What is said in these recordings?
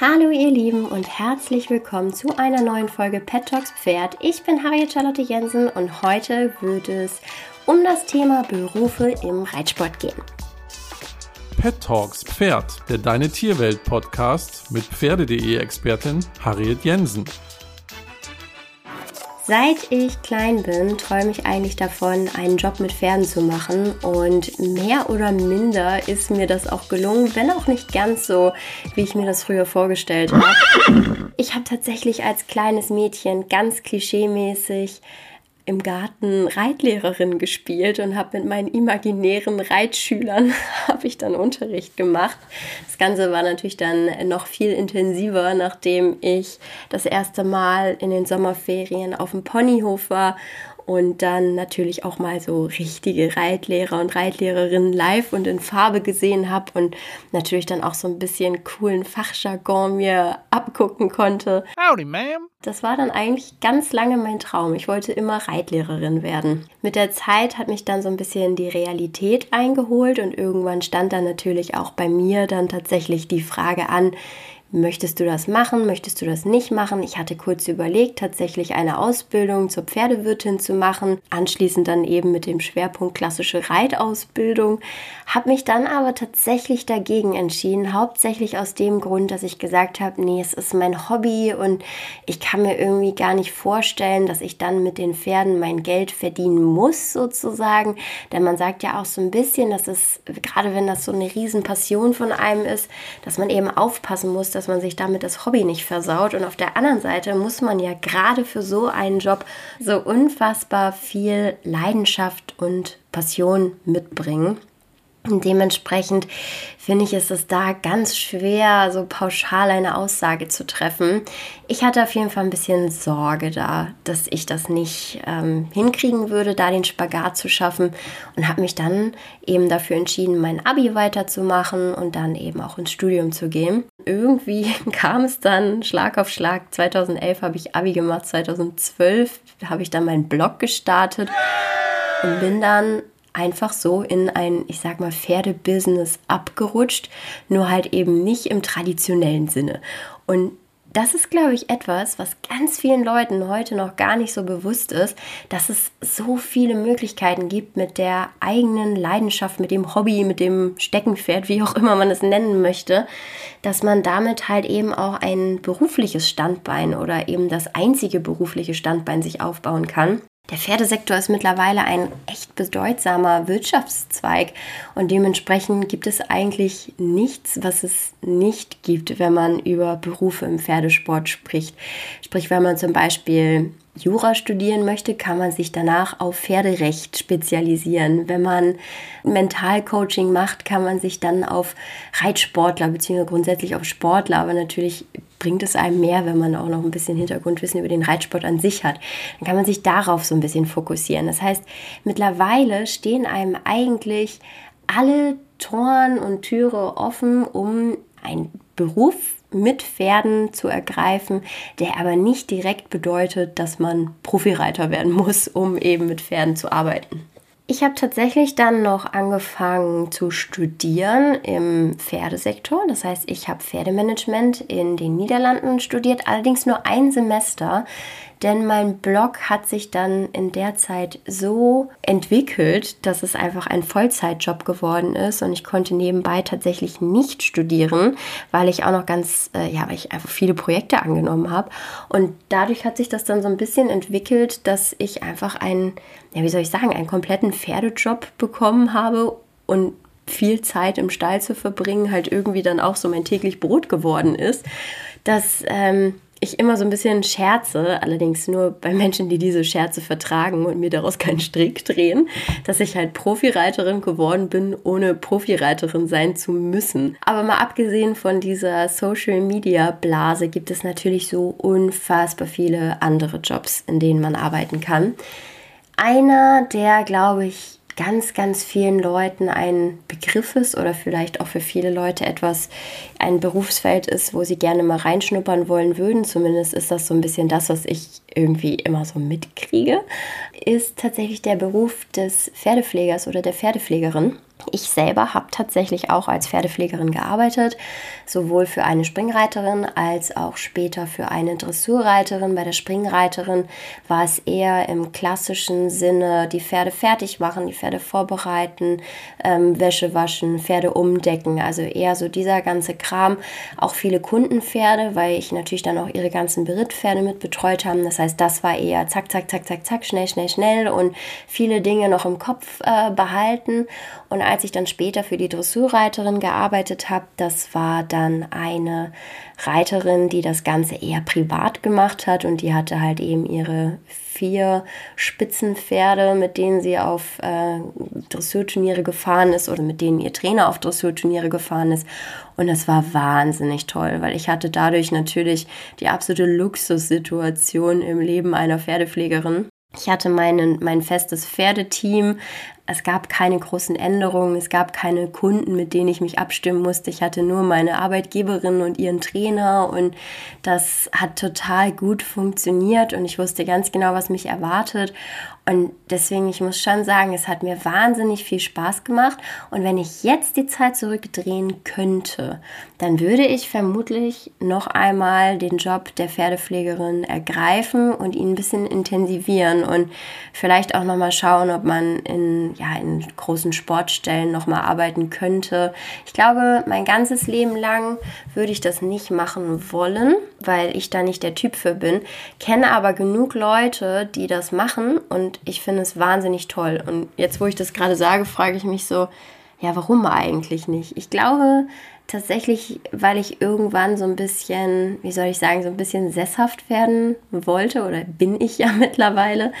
Hallo ihr Lieben und herzlich willkommen zu einer neuen Folge Pet Talks Pferd. Ich bin Harriet Charlotte Jensen und heute wird es um das Thema Berufe im Reitsport gehen. Pet Talks Pferd, der Deine Tierwelt Podcast mit Pferde.de Expertin Harriet Jensen. Seit ich klein bin, träume ich eigentlich davon, einen Job mit Pferden zu machen. Und mehr oder minder ist mir das auch gelungen, wenn auch nicht ganz so, wie ich mir das früher vorgestellt habe. Ich habe tatsächlich als kleines Mädchen ganz klischeemäßig im Garten Reitlehrerin gespielt und habe mit meinen imaginären Reitschülern habe ich dann Unterricht gemacht. Das Ganze war natürlich dann noch viel intensiver, nachdem ich das erste Mal in den Sommerferien auf dem Ponyhof war und dann natürlich auch mal so richtige Reitlehrer und Reitlehrerinnen live und in Farbe gesehen habe und natürlich dann auch so ein bisschen coolen Fachjargon mir abgucken konnte. Howdy, ma'am. Das war dann eigentlich ganz lange mein Traum. Ich wollte immer Reitlehrerin werden. Mit der Zeit hat mich dann so ein bisschen die Realität eingeholt und irgendwann stand dann natürlich auch bei mir dann tatsächlich die Frage an, Möchtest du das machen? Möchtest du das nicht machen? Ich hatte kurz überlegt, tatsächlich eine Ausbildung zur Pferdewirtin zu machen, anschließend dann eben mit dem Schwerpunkt klassische Reitausbildung, habe mich dann aber tatsächlich dagegen entschieden, hauptsächlich aus dem Grund, dass ich gesagt habe, nee, es ist mein Hobby und ich kann mir irgendwie gar nicht vorstellen, dass ich dann mit den Pferden mein Geld verdienen muss sozusagen, denn man sagt ja auch so ein bisschen, dass es gerade wenn das so eine Riesenpassion von einem ist, dass man eben aufpassen muss, dass dass man sich damit das Hobby nicht versaut. Und auf der anderen Seite muss man ja gerade für so einen Job so unfassbar viel Leidenschaft und Passion mitbringen. Und dementsprechend finde ich, ist es da ganz schwer, so pauschal eine Aussage zu treffen. Ich hatte auf jeden Fall ein bisschen Sorge da, dass ich das nicht ähm, hinkriegen würde, da den Spagat zu schaffen und habe mich dann eben dafür entschieden, mein Abi weiterzumachen und dann eben auch ins Studium zu gehen. Irgendwie kam es dann Schlag auf Schlag. 2011 habe ich Abi gemacht, 2012 habe ich dann meinen Blog gestartet und bin dann einfach so in ein, ich sag mal, Pferdebusiness abgerutscht, nur halt eben nicht im traditionellen Sinne. Und das ist, glaube ich, etwas, was ganz vielen Leuten heute noch gar nicht so bewusst ist, dass es so viele Möglichkeiten gibt mit der eigenen Leidenschaft, mit dem Hobby, mit dem Steckenpferd, wie auch immer man es nennen möchte, dass man damit halt eben auch ein berufliches Standbein oder eben das einzige berufliche Standbein sich aufbauen kann. Der Pferdesektor ist mittlerweile ein echt bedeutsamer Wirtschaftszweig und dementsprechend gibt es eigentlich nichts, was es nicht gibt, wenn man über Berufe im Pferdesport spricht. Sprich, wenn man zum Beispiel Jura studieren möchte, kann man sich danach auf Pferderecht spezialisieren. Wenn man Mentalcoaching macht, kann man sich dann auf Reitsportler bzw. grundsätzlich auf Sportler, aber natürlich bringt es einem mehr, wenn man auch noch ein bisschen Hintergrundwissen über den Reitsport an sich hat. Dann kann man sich darauf so ein bisschen fokussieren. Das heißt, mittlerweile stehen einem eigentlich alle Toren und Türe offen, um einen Beruf mit Pferden zu ergreifen, der aber nicht direkt bedeutet, dass man Profireiter werden muss, um eben mit Pferden zu arbeiten. Ich habe tatsächlich dann noch angefangen zu studieren im Pferdesektor. Das heißt, ich habe Pferdemanagement in den Niederlanden studiert, allerdings nur ein Semester, denn mein Blog hat sich dann in der Zeit so entwickelt, dass es einfach ein Vollzeitjob geworden ist und ich konnte nebenbei tatsächlich nicht studieren, weil ich auch noch ganz, äh, ja, weil ich einfach viele Projekte angenommen habe. Und dadurch hat sich das dann so ein bisschen entwickelt, dass ich einfach einen, ja, wie soll ich sagen, einen kompletten Pferdejob bekommen habe und viel Zeit im Stall zu verbringen halt irgendwie dann auch so mein täglich Brot geworden ist. Das ähm, ich immer so ein bisschen scherze, allerdings nur bei Menschen, die diese Scherze vertragen und mir daraus keinen Strick drehen, dass ich halt Profireiterin geworden bin, ohne Profireiterin sein zu müssen. Aber mal abgesehen von dieser Social Media Blase gibt es natürlich so unfassbar viele andere Jobs, in denen man arbeiten kann. Einer, der, glaube ich, ganz, ganz vielen Leuten ein Begriff ist oder vielleicht auch für viele Leute etwas, ein Berufsfeld ist, wo sie gerne mal reinschnuppern wollen würden. Zumindest ist das so ein bisschen das, was ich irgendwie immer so mitkriege, ist tatsächlich der Beruf des Pferdepflegers oder der Pferdepflegerin. Ich selber habe tatsächlich auch als Pferdepflegerin gearbeitet, sowohl für eine Springreiterin als auch später für eine Dressurreiterin. Bei der Springreiterin war es eher im klassischen Sinne, die Pferde fertig machen, die Pferde vorbereiten, ähm, Wäsche waschen, Pferde umdecken, also eher so dieser ganze Kram. Auch viele Kundenpferde, weil ich natürlich dann auch ihre ganzen Berittpferde mit betreut habe. Das heißt, das war eher zack, zack, zack, zack, zack, schnell, schnell, schnell und viele Dinge noch im Kopf äh, behalten. Und als ich dann später für die Dressurreiterin gearbeitet habe, das war dann eine Reiterin, die das Ganze eher privat gemacht hat und die hatte halt eben ihre vier Spitzenpferde, mit denen sie auf äh, Dressurturniere gefahren ist oder mit denen ihr Trainer auf Dressurturniere gefahren ist. Und das war wahnsinnig toll, weil ich hatte dadurch natürlich die absolute Luxussituation im Leben einer Pferdepflegerin. Ich hatte meinen, mein festes Pferdeteam, es gab keine großen Änderungen, es gab keine Kunden, mit denen ich mich abstimmen musste. Ich hatte nur meine Arbeitgeberin und ihren Trainer und das hat total gut funktioniert und ich wusste ganz genau, was mich erwartet. Und deswegen, ich muss schon sagen, es hat mir wahnsinnig viel Spaß gemacht. Und wenn ich jetzt die Zeit zurückdrehen könnte, dann würde ich vermutlich noch einmal den Job der Pferdepflegerin ergreifen und ihn ein bisschen intensivieren und vielleicht auch nochmal schauen, ob man in ja, in großen Sportstellen nochmal arbeiten könnte. Ich glaube, mein ganzes Leben lang würde ich das nicht machen wollen, weil ich da nicht der Typ für bin. Kenne aber genug Leute, die das machen und ich finde es wahnsinnig toll. Und jetzt, wo ich das gerade sage, frage ich mich so, ja, warum eigentlich nicht? Ich glaube, tatsächlich, weil ich irgendwann so ein bisschen, wie soll ich sagen, so ein bisschen sesshaft werden wollte oder bin ich ja mittlerweile.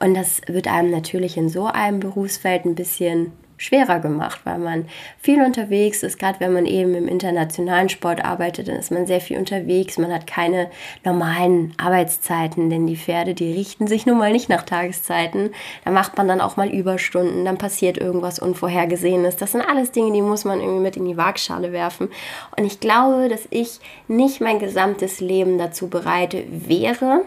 Und das wird einem natürlich in so einem Berufsfeld ein bisschen schwerer gemacht, weil man viel unterwegs ist. Gerade wenn man eben im internationalen Sport arbeitet, dann ist man sehr viel unterwegs. Man hat keine normalen Arbeitszeiten, denn die Pferde, die richten sich nun mal nicht nach Tageszeiten. Da macht man dann auch mal Überstunden, dann passiert irgendwas Unvorhergesehenes. Das sind alles Dinge, die muss man irgendwie mit in die Waagschale werfen. Und ich glaube, dass ich nicht mein gesamtes Leben dazu bereite wäre,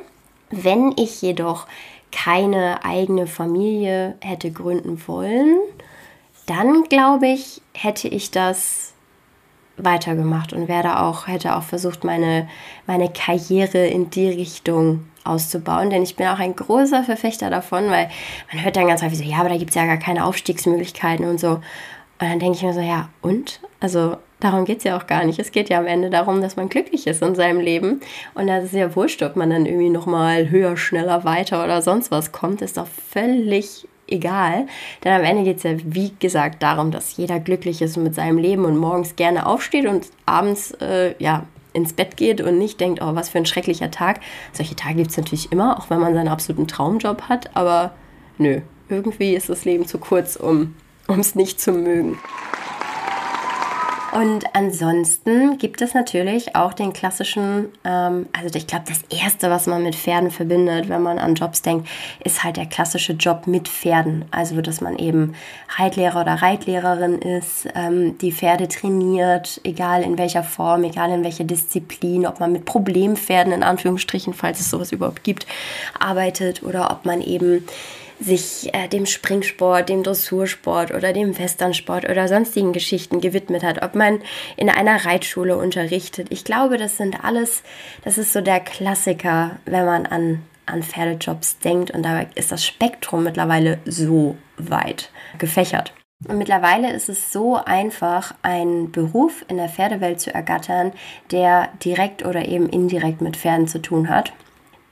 wenn ich jedoch keine eigene Familie hätte gründen wollen dann glaube ich, hätte ich das weitergemacht und werde auch, hätte auch versucht, meine, meine Karriere in die Richtung auszubauen. Denn ich bin auch ein großer Verfechter davon, weil man hört dann ganz häufig so, ja, aber da gibt es ja gar keine Aufstiegsmöglichkeiten und so. Und dann denke ich mir so, ja, und? Also darum geht es ja auch gar nicht. Es geht ja am Ende darum, dass man glücklich ist in seinem Leben. Und das ist ja wurscht, ob man dann irgendwie nochmal höher, schneller, weiter oder sonst was kommt. Ist doch völlig egal. Denn am Ende geht es ja, wie gesagt, darum, dass jeder glücklich ist mit seinem Leben und morgens gerne aufsteht und abends äh, ja, ins Bett geht und nicht denkt, oh, was für ein schrecklicher Tag. Solche Tage gibt es natürlich immer, auch wenn man seinen absoluten Traumjob hat. Aber nö, irgendwie ist das Leben zu kurz, um es nicht zu mögen. Und ansonsten gibt es natürlich auch den klassischen, ähm, also ich glaube, das Erste, was man mit Pferden verbindet, wenn man an Jobs denkt, ist halt der klassische Job mit Pferden. Also, dass man eben Reitlehrer oder Reitlehrerin ist, ähm, die Pferde trainiert, egal in welcher Form, egal in welcher Disziplin, ob man mit Problempferden in Anführungsstrichen, falls es sowas überhaupt gibt, arbeitet oder ob man eben sich äh, dem Springsport, dem Dressursport oder dem Westernsport oder sonstigen Geschichten gewidmet hat, ob man in einer Reitschule unterrichtet. Ich glaube, das sind alles, das ist so der Klassiker, wenn man an, an Pferdejobs denkt und da ist das Spektrum mittlerweile so weit gefächert. Und mittlerweile ist es so einfach, einen Beruf in der Pferdewelt zu ergattern, der direkt oder eben indirekt mit Pferden zu tun hat.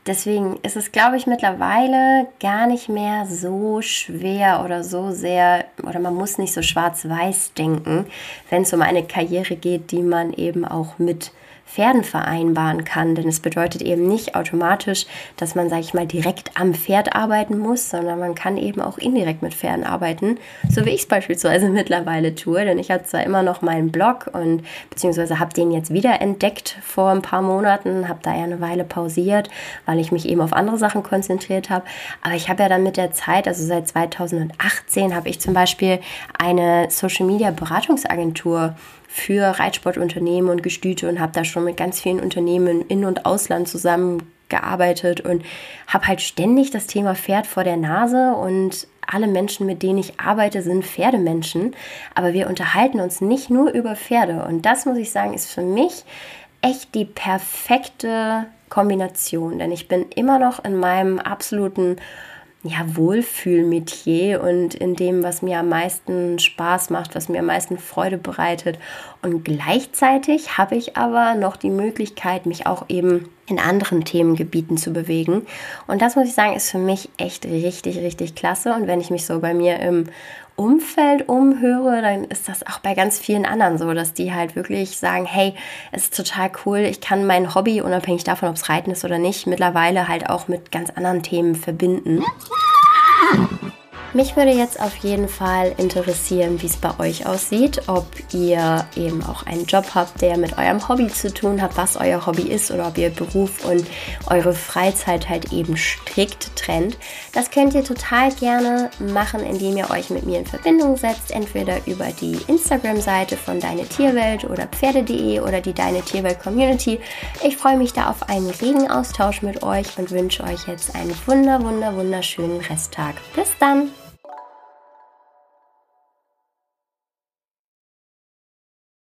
Deswegen ist es, glaube ich, mittlerweile gar nicht mehr so schwer oder so sehr, oder man muss nicht so schwarz-weiß denken, wenn es um eine Karriere geht, die man eben auch mit Pferden vereinbaren kann. Denn es bedeutet eben nicht automatisch, dass man, sage ich mal, direkt am Pferd arbeiten muss, sondern man kann eben auch indirekt mit Pferden arbeiten, so wie ich es beispielsweise mittlerweile tue. Denn ich habe zwar immer noch meinen Blog und beziehungsweise habe den jetzt wieder entdeckt vor ein paar Monaten, habe da ja eine Weile pausiert, weil ich mich eben auf andere Sachen konzentriert habe. Aber ich habe ja dann mit der Zeit, also seit 2018, habe ich zum Beispiel eine Social Media Beratungsagentur für Reitsportunternehmen und Gestüte und habe da schon mit ganz vielen Unternehmen in und Ausland zusammengearbeitet und habe halt ständig das Thema Pferd vor der Nase und alle Menschen, mit denen ich arbeite, sind Pferdemenschen. Aber wir unterhalten uns nicht nur über Pferde. Und das muss ich sagen, ist für mich echt die perfekte Kombination. Denn ich bin immer noch in meinem absoluten ja, Wohlfühlmetier und in dem, was mir am meisten Spaß macht, was mir am meisten Freude bereitet. Und gleichzeitig habe ich aber noch die Möglichkeit, mich auch eben in anderen Themengebieten zu bewegen. Und das muss ich sagen, ist für mich echt richtig, richtig klasse. Und wenn ich mich so bei mir im Umfeld umhöre, dann ist das auch bei ganz vielen anderen so, dass die halt wirklich sagen, hey, es ist total cool, ich kann mein Hobby, unabhängig davon, ob es Reiten ist oder nicht, mittlerweile halt auch mit ganz anderen Themen verbinden. Mich würde jetzt auf jeden Fall interessieren, wie es bei euch aussieht, ob ihr eben auch einen Job habt, der mit eurem Hobby zu tun hat, was euer Hobby ist oder ob ihr Beruf und eure Freizeit halt eben strikt trennt. Das könnt ihr total gerne machen, indem ihr euch mit mir in Verbindung setzt, entweder über die Instagram-Seite von Deine Tierwelt oder Pferde.de oder die Deine Tierwelt Community. Ich freue mich da auf einen regen Austausch mit euch und wünsche euch jetzt einen wunder, wunder, wunderschönen Resttag. Bis dann!